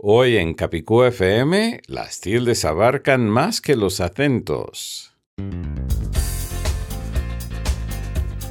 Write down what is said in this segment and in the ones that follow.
Hoy en Capicú FM, las tildes abarcan más que los acentos.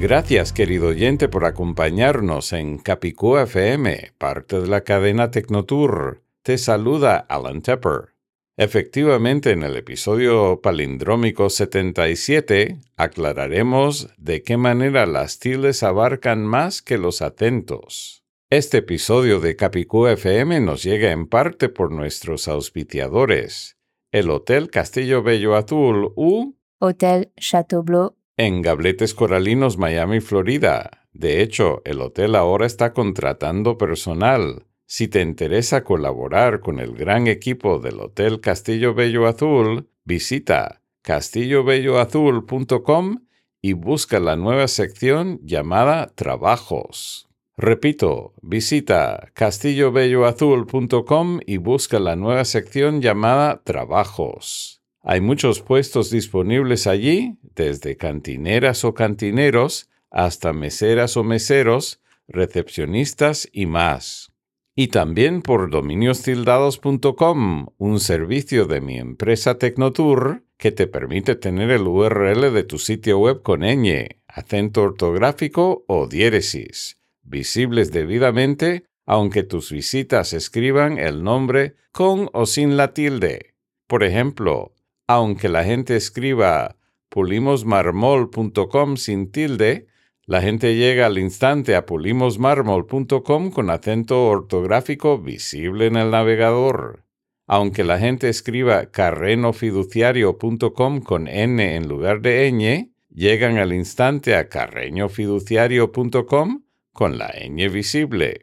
Gracias, querido oyente, por acompañarnos en Capicú FM, parte de la cadena Tecnotour. Te saluda Alan Tepper. Efectivamente, en el episodio palindrómico 77 aclararemos de qué manera las tildes abarcan más que los acentos. Este episodio de Capicú FM nos llega en parte por nuestros auspiciadores, el Hotel Castillo Bello Azul u Hôtel Château en Gabletes Coralinos, Miami, Florida. De hecho, el hotel ahora está contratando personal. Si te interesa colaborar con el gran equipo del Hotel Castillo Bello Azul, visita castillobelloazul.com y busca la nueva sección llamada Trabajos. Repito, visita castillobelloazul.com y busca la nueva sección llamada Trabajos. Hay muchos puestos disponibles allí, desde cantineras o cantineros hasta meseras o meseros, recepcionistas y más. Y también por dominiostildados.com, un servicio de mi empresa Tecnotour que te permite tener el URL de tu sitio web con ñ, acento ortográfico o diéresis, visibles debidamente aunque tus visitas escriban el nombre con o sin la tilde. Por ejemplo, aunque la gente escriba pulimosmarmol.com sin tilde, la gente llega al instante a pulimosmarmol.com con acento ortográfico visible en el navegador. Aunque la gente escriba carrenofiduciario.com con n en lugar de ñ, llegan al instante a carreñofiduciario.com con la ñ visible.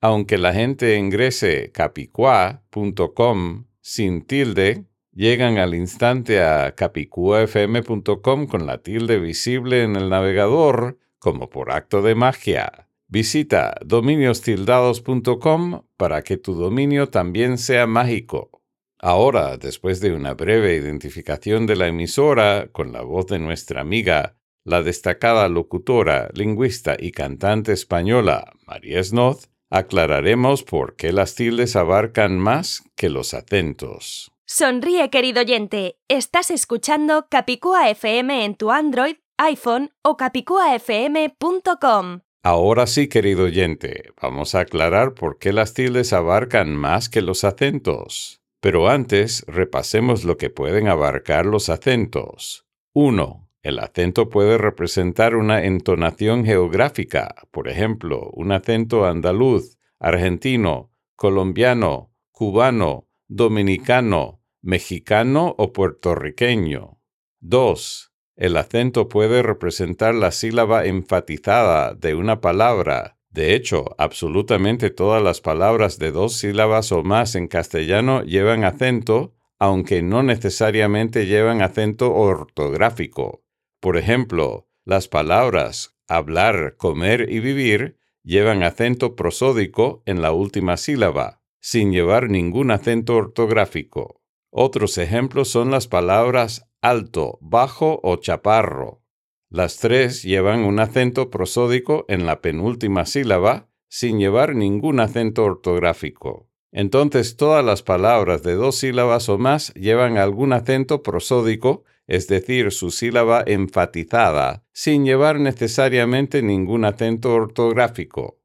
Aunque la gente ingrese capicua.com sin tilde, llegan al instante a capicuafm.com con la tilde visible en el navegador como por acto de magia. Visita dominiostildados.com para que tu dominio también sea mágico. Ahora, después de una breve identificación de la emisora con la voz de nuestra amiga, la destacada locutora, lingüista y cantante española María Snoz, aclararemos por qué las tildes abarcan más que los acentos. Sonríe, querido oyente. Estás escuchando Capicúa FM en tu Android, iPhone o capicuafm.com. Ahora sí, querido oyente, vamos a aclarar por qué las tildes abarcan más que los acentos. Pero antes, repasemos lo que pueden abarcar los acentos. 1. El acento puede representar una entonación geográfica, por ejemplo, un acento andaluz, argentino, colombiano, cubano, dominicano, mexicano o puertorriqueño. 2. El acento puede representar la sílaba enfatizada de una palabra. De hecho, absolutamente todas las palabras de dos sílabas o más en castellano llevan acento, aunque no necesariamente llevan acento ortográfico. Por ejemplo, las palabras hablar, comer y vivir llevan acento prosódico en la última sílaba, sin llevar ningún acento ortográfico. Otros ejemplos son las palabras alto, bajo o chaparro. Las tres llevan un acento prosódico en la penúltima sílaba, sin llevar ningún acento ortográfico. Entonces todas las palabras de dos sílabas o más llevan algún acento prosódico, es decir, su sílaba enfatizada, sin llevar necesariamente ningún acento ortográfico.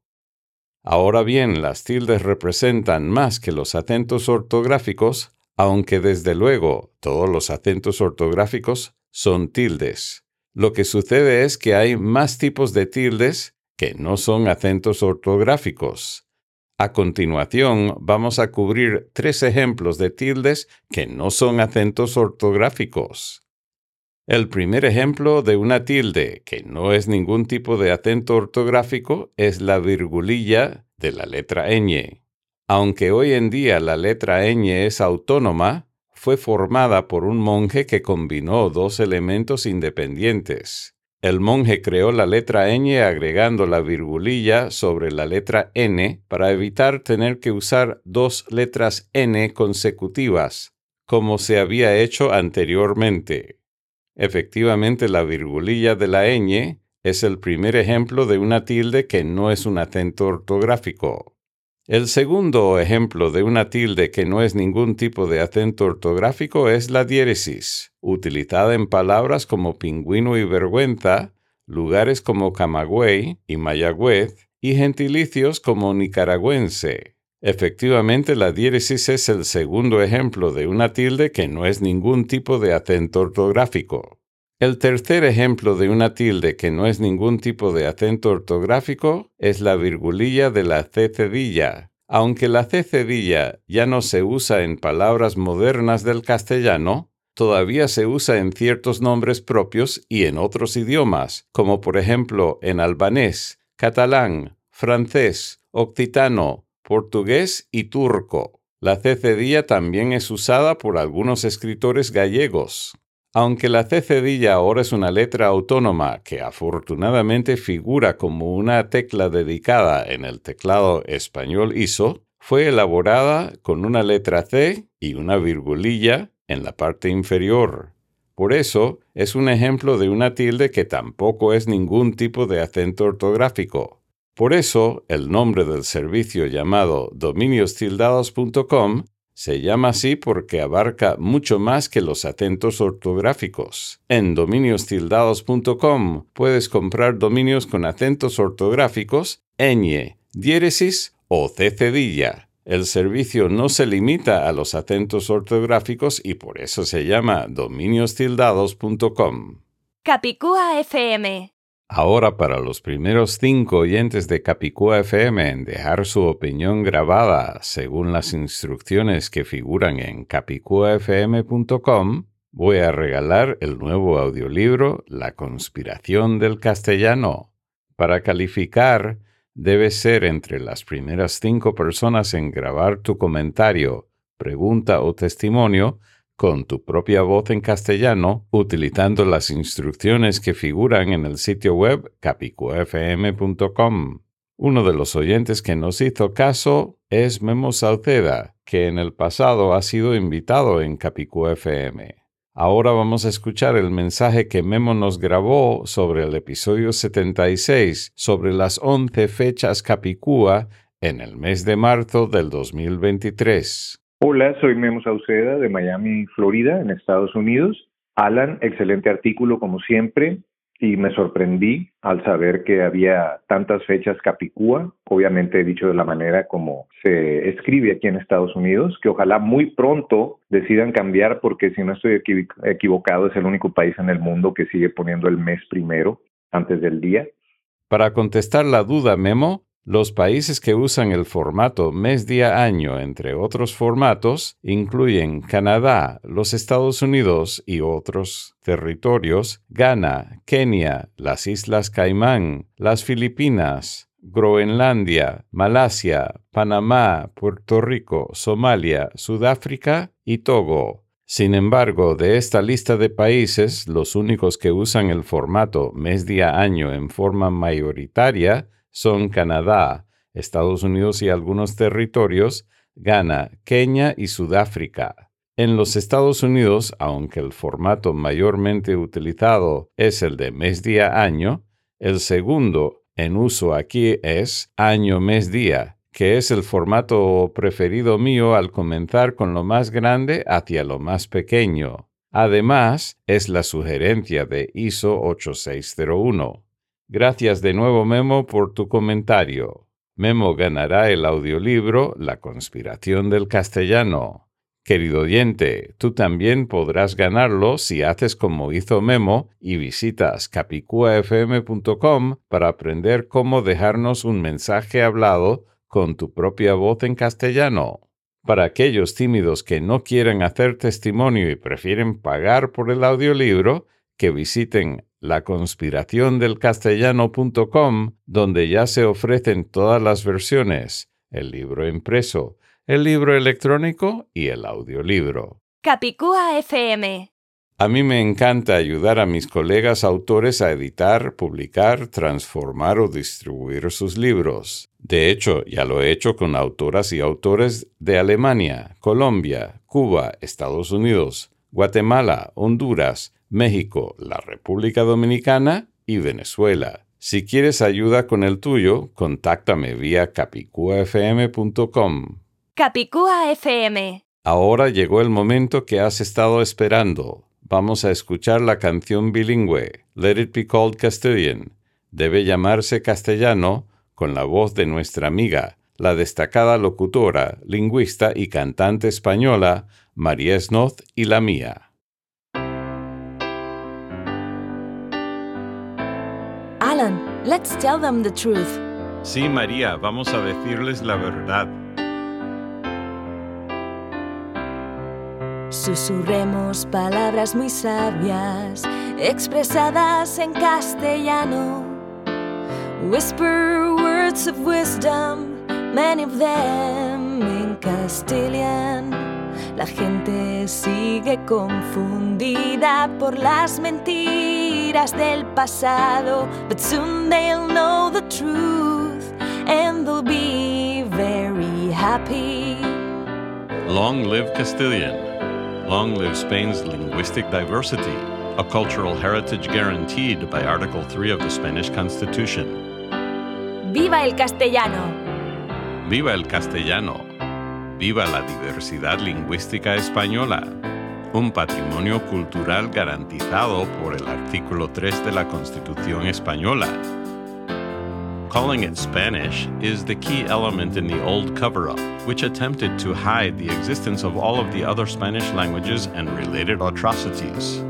Ahora bien, las tildes representan más que los acentos ortográficos, aunque desde luego todos los acentos ortográficos son tildes. Lo que sucede es que hay más tipos de tildes que no son acentos ortográficos. A continuación, vamos a cubrir tres ejemplos de tildes que no son acentos ortográficos. El primer ejemplo de una tilde que no es ningún tipo de acento ortográfico es la virgulilla de la letra ñ. Aunque hoy en día la letra ñ es autónoma, fue formada por un monje que combinó dos elementos independientes. El monje creó la letra ñ agregando la virgulilla sobre la letra n para evitar tener que usar dos letras n consecutivas, como se había hecho anteriormente. Efectivamente, la virgulilla de la ñ es el primer ejemplo de una tilde que no es un acento ortográfico. El segundo ejemplo de una tilde que no es ningún tipo de acento ortográfico es la diéresis, utilizada en palabras como pingüino y vergüenza, lugares como Camagüey y Mayagüez, y gentilicios como nicaragüense. Efectivamente, la diéresis es el segundo ejemplo de una tilde que no es ningún tipo de acento ortográfico. El tercer ejemplo de una tilde que no es ningún tipo de acento ortográfico es la virgulilla de la C cedilla. Aunque la C cedilla ya no se usa en palabras modernas del castellano, todavía se usa en ciertos nombres propios y en otros idiomas, como por ejemplo en albanés, catalán, francés, occitano, portugués y turco. La C cedilla también es usada por algunos escritores gallegos. Aunque la C cedilla ahora es una letra autónoma que afortunadamente figura como una tecla dedicada en el teclado español ISO, fue elaborada con una letra C y una virgulilla en la parte inferior. Por eso es un ejemplo de una tilde que tampoco es ningún tipo de acento ortográfico. Por eso el nombre del servicio llamado dominiostildados.com se llama así porque abarca mucho más que los acentos ortográficos. En dominiostildados.com puedes comprar dominios con acentos ortográficos, ñ, diéresis o cedilla. El servicio no se limita a los acentos ortográficos y por eso se llama dominiostildados.com. Capicúa FM. Ahora para los primeros cinco oyentes de Capicúa FM en dejar su opinión grabada según las instrucciones que figuran en capicuafm.com, voy a regalar el nuevo audiolibro La conspiración del castellano. Para calificar, debes ser entre las primeras cinco personas en grabar tu comentario, pregunta o testimonio con tu propia voz en castellano utilizando las instrucciones que figuran en el sitio web capicuafm.com. Uno de los oyentes que nos hizo caso es Memo Sauceda, que en el pasado ha sido invitado en Capicú FM. Ahora vamos a escuchar el mensaje que Memo nos grabó sobre el episodio 76 sobre las 11 fechas Capicúa en el mes de marzo del 2023. Hola, soy Memo Sauceda de Miami, Florida, en Estados Unidos. Alan, excelente artículo como siempre y me sorprendí al saber que había tantas fechas Capicúa, obviamente he dicho de la manera como se escribe aquí en Estados Unidos, que ojalá muy pronto decidan cambiar porque si no estoy equivocado es el único país en el mundo que sigue poniendo el mes primero antes del día. Para contestar la duda, Memo, los países que usan el formato mes-día-año, entre otros formatos, incluyen Canadá, los Estados Unidos y otros territorios, Ghana, Kenia, las Islas Caimán, las Filipinas, Groenlandia, Malasia, Panamá, Puerto Rico, Somalia, Sudáfrica y Togo. Sin embargo, de esta lista de países, los únicos que usan el formato mes-día-año en forma mayoritaria son Canadá, Estados Unidos y algunos territorios, Ghana, Kenia y Sudáfrica. En los Estados Unidos, aunque el formato mayormente utilizado es el de mes-día-año, el segundo en uso aquí es año-mes-día, que es el formato preferido mío al comenzar con lo más grande hacia lo más pequeño. Además, es la sugerencia de ISO 8601. Gracias de nuevo Memo por tu comentario. Memo ganará el audiolibro La conspiración del castellano. Querido oyente, tú también podrás ganarlo si haces como hizo Memo y visitas capicuafm.com para aprender cómo dejarnos un mensaje hablado con tu propia voz en castellano. Para aquellos tímidos que no quieren hacer testimonio y prefieren pagar por el audiolibro, que visiten laconspiraciondelcastellano.com, donde ya se ofrecen todas las versiones, el libro impreso, el libro electrónico y el audiolibro. Capicúa FM. A mí me encanta ayudar a mis colegas autores a editar, publicar, transformar o distribuir sus libros. De hecho, ya lo he hecho con autoras y autores de Alemania, Colombia, Cuba, Estados Unidos, Guatemala, Honduras, México, la República Dominicana y Venezuela. Si quieres ayuda con el tuyo, contáctame vía capicuafm.com. Capicúa FM. Ahora llegó el momento que has estado esperando. Vamos a escuchar la canción bilingüe, Let It Be Called Castilian. Debe llamarse castellano con la voz de nuestra amiga, la destacada locutora, lingüista y cantante española María Snoth y la mía. Alan, let's tell them the truth. Sí, María, vamos a decirles la verdad. Susurremos palabras muy sabias, expresadas en castellano. Whisper words of wisdom, many of them in Castilian. La gente sigue confundida por las mentiras del pasado, but soon they'll know the truth and they'll be very happy. Long live Castilian. Long live Spain's linguistic diversity, a cultural heritage guaranteed by Article 3 of the Spanish Constitution. ¡Viva el castellano! ¡Viva el castellano! ¡Viva la diversidad lingüística española! Un patrimonio cultural garantizado por el artículo 3 de la Constitución española Calling it Spanish is the key element in the old cover up, which attempted to hide the existence of all of the other Spanish languages and related atrocities.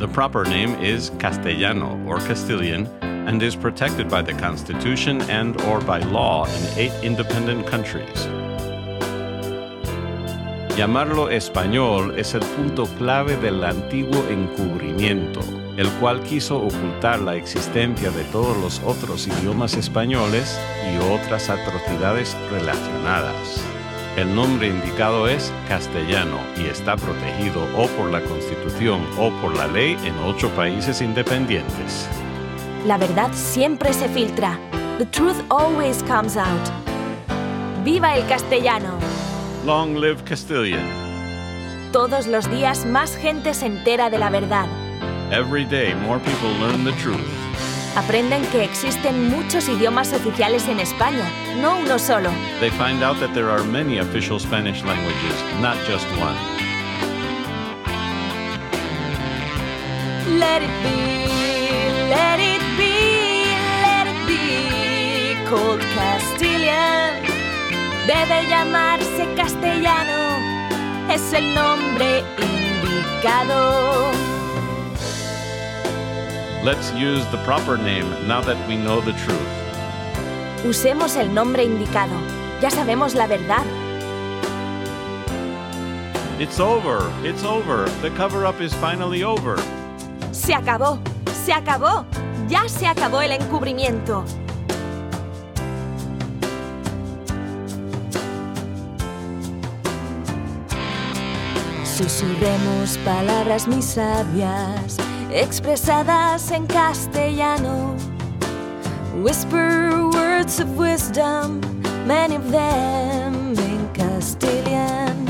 The proper name is Castellano or Castilian and is protected by the Constitution and or by law in eight independent countries. Llamarlo español es el punto clave del antiguo encubrimiento el cual quiso ocultar la existencia de todos los otros idiomas españoles y otras atrocidades relacionadas. El nombre indicado es castellano y está protegido o por la Constitución o por la ley en ocho países independientes. La verdad siempre se filtra. The truth always comes out. ¡Viva el castellano! Long live Castilian. Todos los días más gente se entera de la verdad. Every day more people learn the truth. Aprenden que existen muchos idiomas oficiales en España, no uno solo. They find out that there are many official Spanish languages, not just one. Let it be, let it be, let it be called Castilian. Debe llamarse castellano, es el nombre indicado. Let's use the proper name now that we know the truth. Usemos el nombre indicado. Ya sabemos la verdad. It's over. It's over. The cover up is finally over. Se acabó. Se acabó. Ya se acabó el encubrimiento. Susurremos palabras muy sabias expresadas en castellano. Whisper words of wisdom, many of them in Castilian.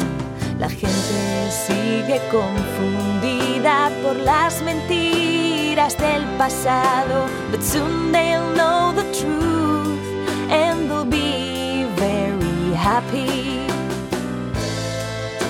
La gente sigue confundida por las mentiras del pasado, but soon they'll know the truth and they'll be very happy.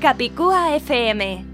Capicúa FM.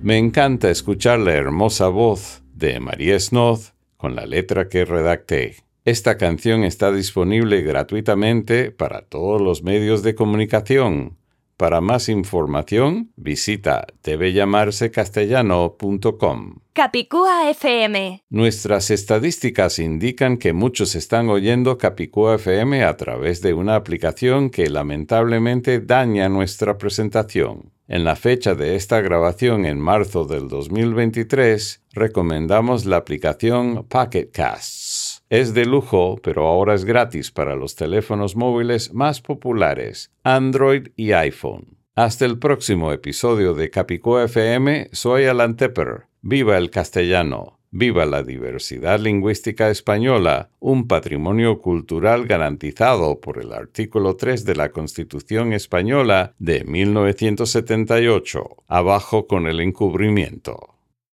Me encanta escuchar la hermosa voz de María Snoth con la letra que redacté. Esta canción está disponible gratuitamente para todos los medios de comunicación. Para más información, visita debellamarsecastellano.com. Capicúa FM. Nuestras estadísticas indican que muchos están oyendo Capicúa FM a través de una aplicación que lamentablemente daña nuestra presentación. En la fecha de esta grabación en marzo del 2023, recomendamos la aplicación Pocket Casts. Es de lujo, pero ahora es gratis para los teléfonos móviles más populares, Android y iPhone. Hasta el próximo episodio de Capicúa FM, soy Alan Tepper. Viva el castellano. Viva la diversidad lingüística española, un patrimonio cultural garantizado por el artículo 3 de la Constitución española de 1978. Abajo con el encubrimiento.